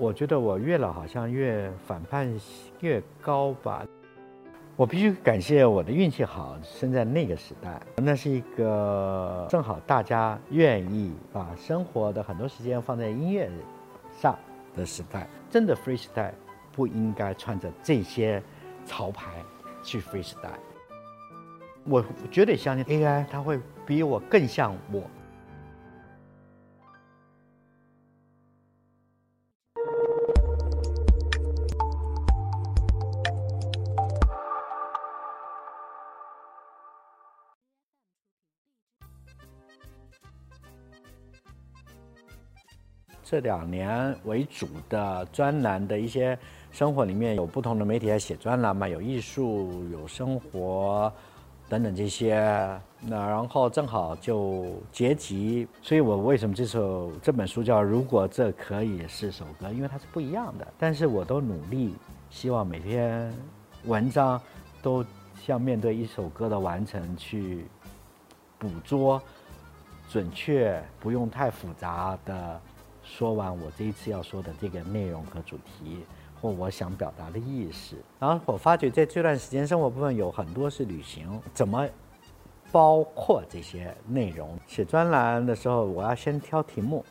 我觉得我越老好像越反叛越高吧。我必须感谢我的运气好，生在那个时代，那是一个正好大家愿意把生活的很多时间放在音乐上的时代。真的 freestyle 不应该穿着这些潮牌去 freestyle。我绝对相信 AI 它会比我更像我。这两年为主的专栏的一些生活里面有不同的媒体在写专栏嘛，有艺术，有生活，等等这些。那然后正好就结集，所以我为什么这首这本书叫《如果这可以是首歌》？因为它是不一样的。但是我都努力，希望每篇文章都像面对一首歌的完成去捕捉准确，不用太复杂的。说完我这一次要说的这个内容和主题，或我想表达的意思，然后我发觉在这段时间生活部分有很多是旅行，怎么包括这些内容？写专栏的时候，我要先挑题目，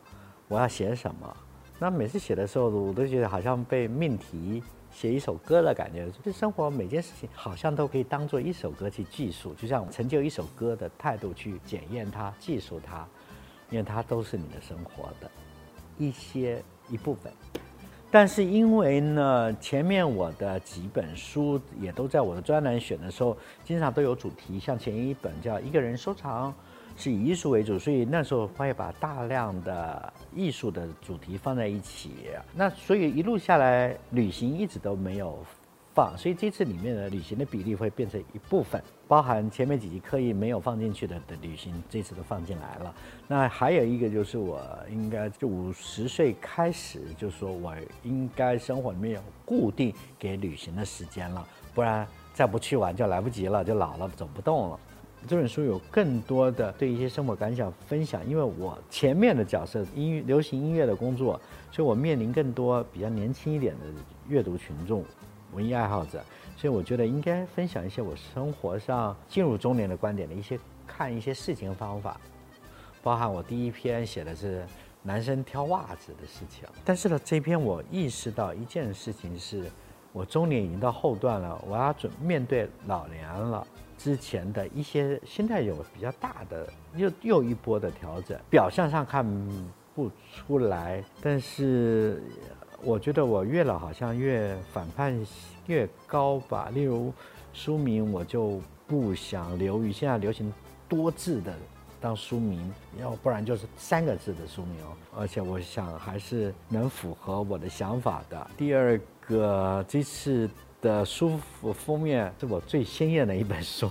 我要写什么？那每次写的时候，我都觉得好像被命题写一首歌的感觉。就生活每件事情好像都可以当做一首歌去记述，就像成就一首歌的态度去检验它、记述它，因为它都是你的生活的。一些一部分，但是因为呢，前面我的几本书也都在我的专栏选的时候，经常都有主题，像前一本叫《一个人收藏》，是以艺术为主，所以那时候会把大量的艺术的主题放在一起。那所以一路下来，旅行一直都没有。放，所以这次里面的旅行的比例会变成一部分，包含前面几集刻意没有放进去的的旅行，这次都放进来了。那还有一个就是我应该就五十岁开始，就说我应该生活里面有固定给旅行的时间了，不然再不去玩就来不及了，就老了走不动了。这本书有更多的对一些生活感想分享，因为我前面的角色音乐流行音乐的工作，所以我面临更多比较年轻一点的阅读群众。文艺爱好者，所以我觉得应该分享一些我生活上进入中年的观点的一些看一些事情方法，包含我第一篇写的是男生挑袜子的事情。但是呢，这篇我意识到一件事情是，我中年已经到后段了，我要准面对老年了，之前的一些心态有比较大的又又一波的调整，表象上看不出来，但是。我觉得我越老好像越反叛越高吧。例如书名，我就不想留于现在流行多字的当书名，要不然就是三个字的书名。而且我想还是能符合我的想法的。第二个，这次的书封面是我最鲜艳的一本书，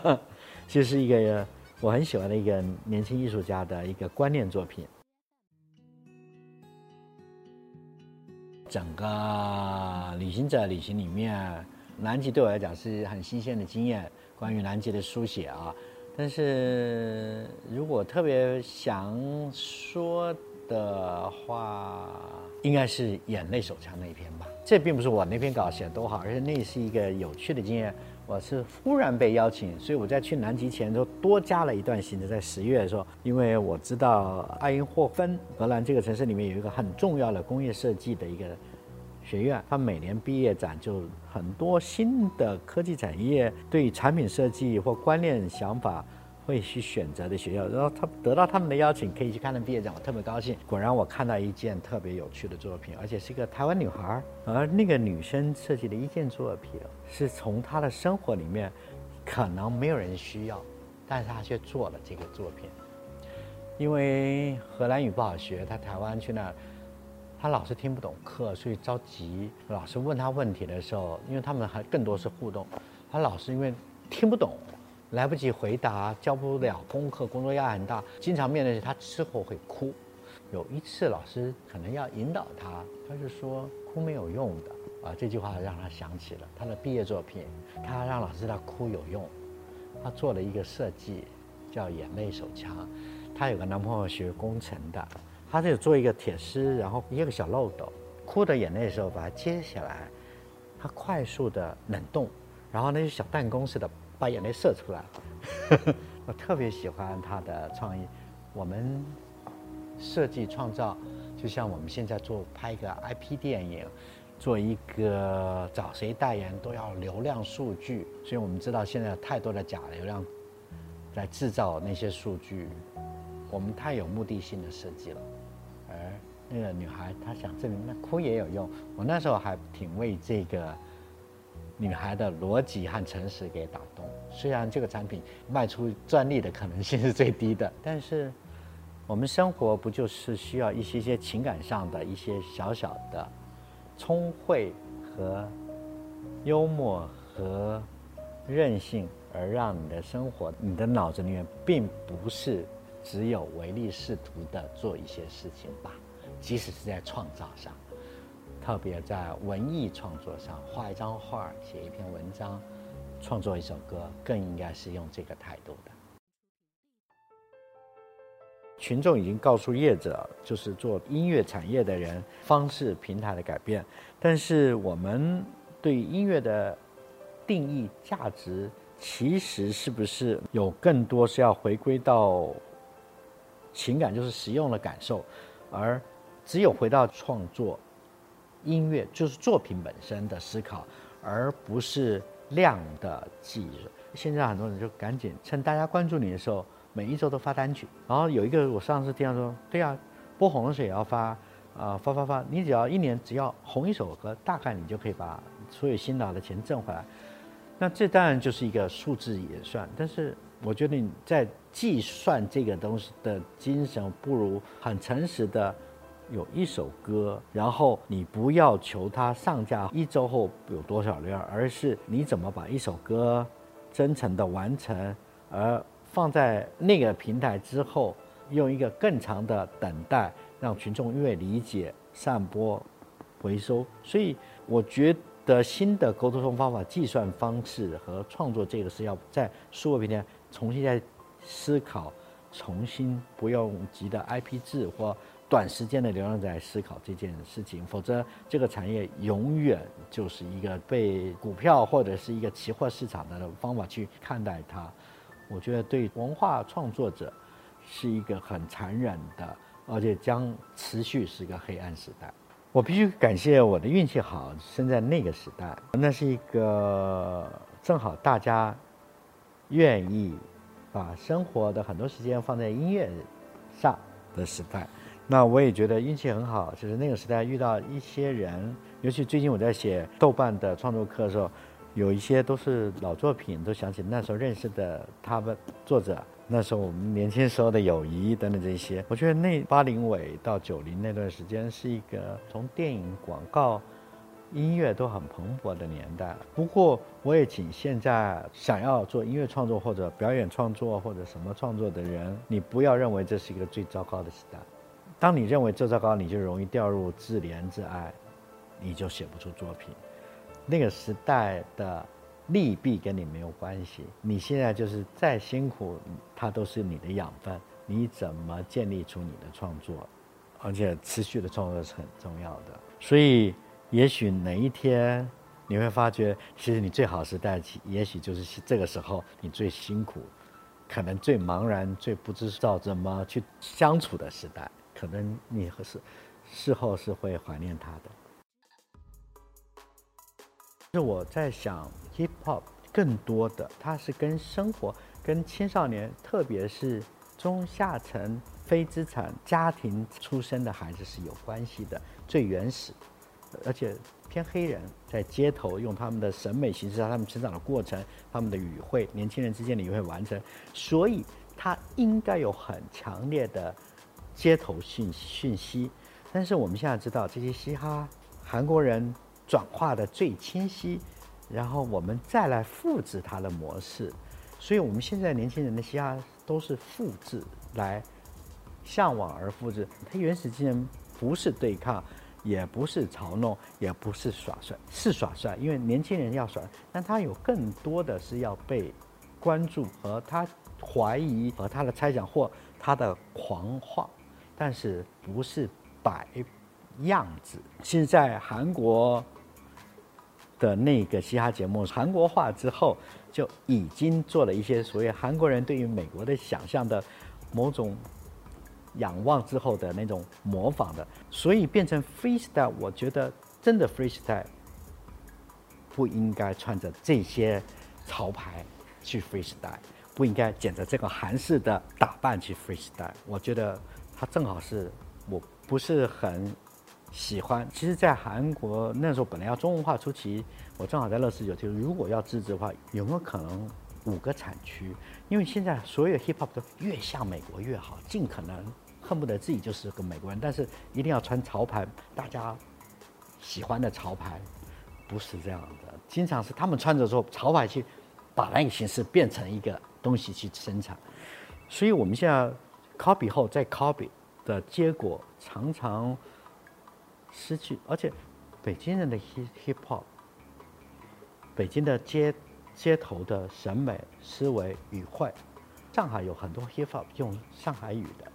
其实是一个我很喜欢的一个年轻艺术家的一个观念作品。整个旅行者旅行里面，南极对我来讲是很新鲜的经验。关于南极的书写啊，但是如果特别想说的话，应该是眼泪手枪那一篇吧。这并不是我那篇稿写的多好，而且那是一个有趣的经验。我是忽然被邀请，所以我在去南极前都多加了一段行程。在十月的时候，因为我知道爱因霍芬荷兰这个城市里面有一个很重要的工业设计的一个学院，它每年毕业展就很多新的科技产业对产品设计或观念想法。会去选择的学校，然后他得到他们的邀请，可以去看他毕业展，我特别高兴。果然，我看到一件特别有趣的作品，而且是一个台湾女孩，而那个女生设计的一件作品，是从她的生活里面，可能没有人需要，但是她却做了这个作品。因为荷兰语不好学，她台湾去那儿，她老是听不懂课，所以着急。老师问她问题的时候，因为他们还更多是互动，她老是因为听不懂。来不及回答，交不了功课，工作压力很大，经常面对他之后会哭。有一次老师可能要引导他，他就说哭没有用的啊，这句话让他想起了他的毕业作品。他让老师他哭有用，他做了一个设计叫眼泪手枪。他有个男朋友学工程的，他就做一个铁丝，然后一个小漏斗，哭的眼泪的时候，把它接下来，它快速的冷冻，然后那些小弹弓似的把眼泪射出来。我特别喜欢他的创意。我们设计创造，就像我们现在做拍一个 IP 电影，做一个找谁代言都要流量数据，所以我们知道现在有太多的假流量来制造那些数据，我们太有目的性的设计了。而那个女孩她想证明那哭也有用，我那时候还挺为这个。女孩的逻辑和诚实给打动。虽然这个产品卖出专利的可能性是最低的，但是我们生活不就是需要一些些情感上的一些小小的聪慧和幽默和任性，而让你的生活、你的脑子里面并不是只有唯利是图的做一些事情吧？即使是在创造上。特别在文艺创作上，画一张画、写一篇文章、创作一首歌，更应该是用这个态度的。群众已经告诉业者，就是做音乐产业的人，方式平台的改变。但是我们对音乐的定义、价值，其实是不是有更多是要回归到情感，就是使用的感受，而只有回到创作。音乐就是作品本身的思考，而不是量的计算。现在很多人就赶紧趁大家关注你的时候，每一周都发单曲。然后有一个我上次听到说，对呀，播红水也要发，啊发发发，你只要一年只要红一首歌，大概你就可以把所有辛劳的钱挣回来。那这当然就是一个数字也算，但是我觉得你在计算这个东西的精神，不如很诚实的。有一首歌，然后你不要求它上架一周后有多少量，而是你怎么把一首歌真诚的完成，而放在那个平台之后，用一个更长的等待，让群众越理解、散播、回收。所以我觉得新的沟通方法、计算方式和创作这个是要在数位平台重新再思考，重新不用急的 IP 制或。短时间的流量在思考这件事情，否则这个产业永远就是一个被股票或者是一个期货市场的方法去看待它。我觉得对文化创作者是一个很残忍的，而且将持续是一个黑暗时代。我必须感谢我的运气好，生在那个时代，那是一个正好大家愿意把生活的很多时间放在音乐上的时代。那我也觉得运气很好，就是那个时代遇到一些人，尤其最近我在写豆瓣的创作课的时候，有一些都是老作品，都想起那时候认识的他们作者，那时候我们年轻时候的友谊等等这些。我觉得那八零尾到九零那段时间是一个从电影、广告、音乐都很蓬勃的年代。不过我也请现在想要做音乐创作或者表演创作或者什么创作的人，你不要认为这是一个最糟糕的时代。当你认为这糟糕，你就容易掉入自怜自爱，你就写不出作品。那个时代的利弊跟你没有关系，你现在就是再辛苦，它都是你的养分。你怎么建立出你的创作，而且持续的创作是很重要的。所以，也许哪一天你会发觉，其实你最好时代，也许就是这个时候你最辛苦，可能最茫然、最不知道怎么去相处的时代。可能你是事后是会怀念他的。是我在想，hip hop 更多的它是跟生活、跟青少年，特别是中下层非资产家庭出身的孩子是有关系的，最原始，而且偏黑人，在街头用他们的审美形式，他们成长的过程，他们的语汇，年轻人之间的语汇完成，所以他应该有很强烈的。街头讯讯息，但是我们现在知道这些嘻哈韩国人转化的最清晰，然后我们再来复制它的模式，所以我们现在年轻人的嘻哈都是复制来向往而复制，它原始精神不是对抗，也不是嘲弄，也不是耍帅，是耍帅，因为年轻人要耍，但他有更多的是要被关注和他怀疑和他的猜想或他的狂妄。但是不是摆样子。现在韩国的那个嘻哈节目韩国化之后，就已经做了一些所谓韩国人对于美国的想象的某种仰望之后的那种模仿的，所以变成 freestyle。我觉得真的 freestyle 不应该穿着这些潮牌去 freestyle，不应该剪着这个韩式的打扮去 freestyle。我觉得它正好是我不是很。喜欢，其实，在韩国那时候本来要中文化初期，我正好在乐视有就如果要自制的话，有没有可能五个产区？因为现在所有 hip hop 都越像美国越好，尽可能恨不得自己就是个美国人，但是一定要穿潮牌，大家喜欢的潮牌，不是这样的。经常是他们穿着之后，潮牌去把那个形式变成一个东西去生产，所以我们现在 copy 后再 copy 的结果，常常。失去，而且北京人的 hip hip hop，北京的街街头的审美思维语汇，上海有很多 hip hop 用上海语的，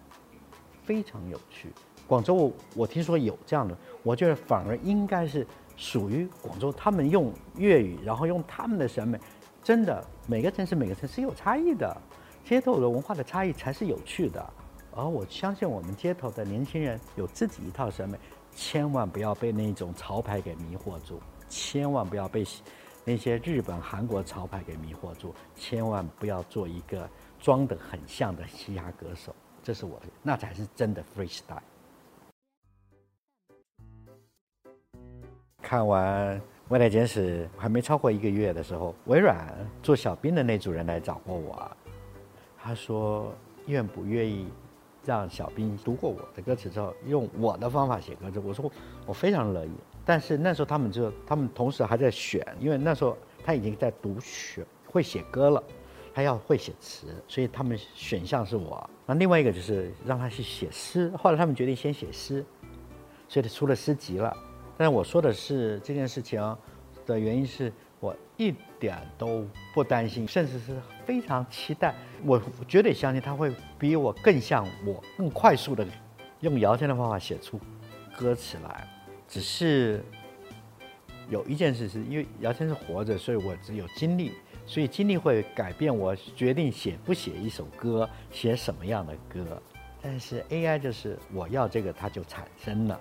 非常有趣。广州我我听说有这样的，我觉得反而应该是属于广州，他们用粤语，然后用他们的审美，真的每个城市每个城市有差异的，街头的文化的差异才是有趣的。而我相信我们街头的年轻人有自己一套审美。千万不要被那种潮牌给迷惑住，千万不要被那些日本、韩国潮牌给迷惑住，千万不要做一个装得很像的嘻哈歌手，这是我的，那才是真的 freestyle。看完《未来简史》还没超过一个月的时候，微软做小兵的那组人来找过我，他说愿不愿意。让小兵读过我的歌词之后，用我的方法写歌词。我说我非常乐意，但是那时候他们就他们同时还在选，因为那时候他已经在读选会写歌了，他要会写词，所以他们选项是我。那另外一个就是让他去写诗，后来他们决定先写诗，所以他出了诗集了。但是我说的是这件事情的原因是。我一点都不担心，甚至是非常期待。我绝对相信他会比我更像我，更快速的用聊天的方法写出歌词来。只是有一件事，是因为聊天是活着，所以我只有经历，所以经历会改变我决定写不写一首歌，写什么样的歌。但是 AI 就是我要这个，它就产生了。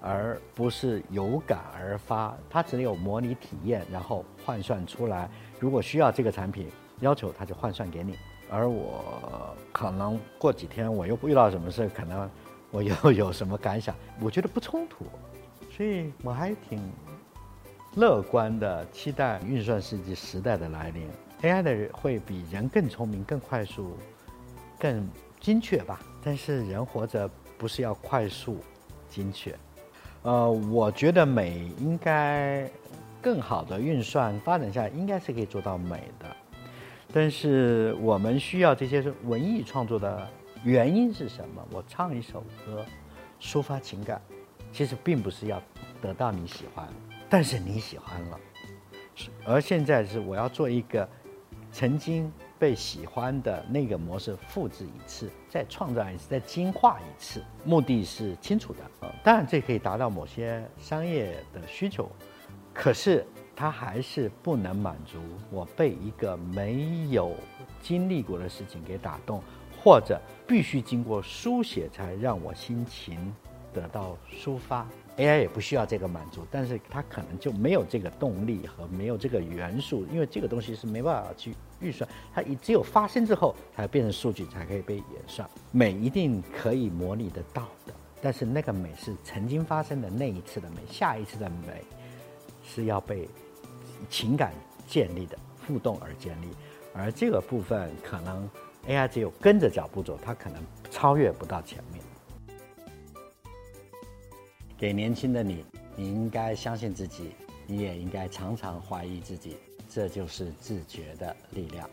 而不是有感而发，它只有模拟体验，然后换算出来。如果需要这个产品，要求他就换算给你。而我可能过几天我又遇到什么事，可能我又有什么感想，我觉得不冲突，所以我还挺乐观的，期待运算世纪时代的来临。AI 的人会比人更聪明、更快速、更精确吧？但是人活着不是要快速、精确。呃，我觉得美应该更好的运算发展下，应该是可以做到美的。但是我们需要这些文艺创作的原因是什么？我唱一首歌，抒发情感，其实并不是要得到你喜欢，但是你喜欢了。而现在是我要做一个曾经。被喜欢的那个模式复制一次，再创造一次，再精化一次，目的是清楚的呃，当然，这可以达到某些商业的需求，可是它还是不能满足我被一个没有经历过的事情给打动，或者必须经过书写才让我心情得到抒发。AI 也不需要这个满足，但是它可能就没有这个动力和没有这个元素，因为这个东西是没办法去预算，它只有发生之后才变成数据，才可以被演算。美一定可以模拟得到的，但是那个美是曾经发生的那一次的美，下一次的美是要被情感建立的，互动而建立，而这个部分可能 AI 只有跟着脚步走，它可能超越不到前面。给年轻的你，你应该相信自己，你也应该常常怀疑自己，这就是自觉的力量。